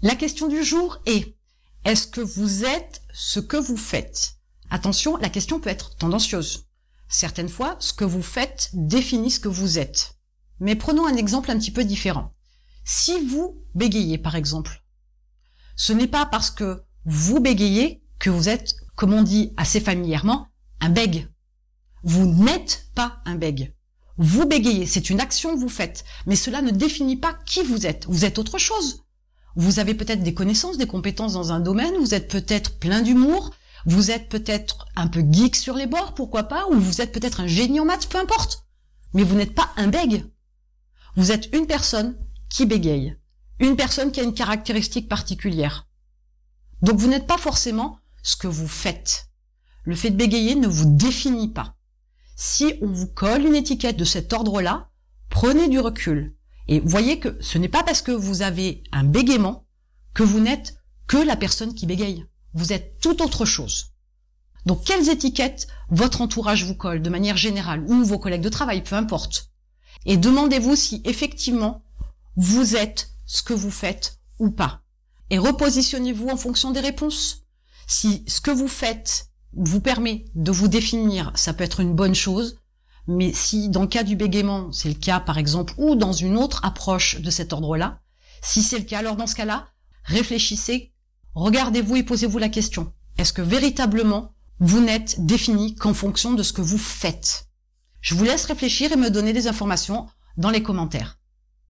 La question du jour est, est-ce que vous êtes ce que vous faites? Attention, la question peut être tendancieuse. Certaines fois, ce que vous faites définit ce que vous êtes. Mais prenons un exemple un petit peu différent. Si vous bégayez, par exemple, ce n'est pas parce que vous bégayez que vous êtes, comme on dit assez familièrement, un bègue. Vous n'êtes pas un bègue. Vous bégayez, c'est une action que vous faites, mais cela ne définit pas qui vous êtes. Vous êtes autre chose. Vous avez peut-être des connaissances, des compétences dans un domaine, vous êtes peut-être plein d'humour, vous êtes peut-être un peu geek sur les bords, pourquoi pas, ou vous êtes peut-être un génie en maths, peu importe. Mais vous n'êtes pas un bègue. Vous êtes une personne qui bégaye. Une personne qui a une caractéristique particulière. Donc vous n'êtes pas forcément ce que vous faites. Le fait de bégayer ne vous définit pas. Si on vous colle une étiquette de cet ordre-là, prenez du recul. Et voyez que ce n'est pas parce que vous avez un bégaiement que vous n'êtes que la personne qui bégaye. Vous êtes tout autre chose. Donc quelles étiquettes votre entourage vous colle de manière générale ou vos collègues de travail, peu importe. Et demandez-vous si effectivement vous êtes ce que vous faites ou pas. Et repositionnez-vous en fonction des réponses. Si ce que vous faites vous permet de vous définir, ça peut être une bonne chose. Mais si dans le cas du bégaiement, c'est le cas par exemple, ou dans une autre approche de cet ordre-là, si c'est le cas, alors dans ce cas-là, réfléchissez, regardez-vous et posez-vous la question. Est-ce que véritablement vous n'êtes défini qu'en fonction de ce que vous faites? Je vous laisse réfléchir et me donner des informations dans les commentaires.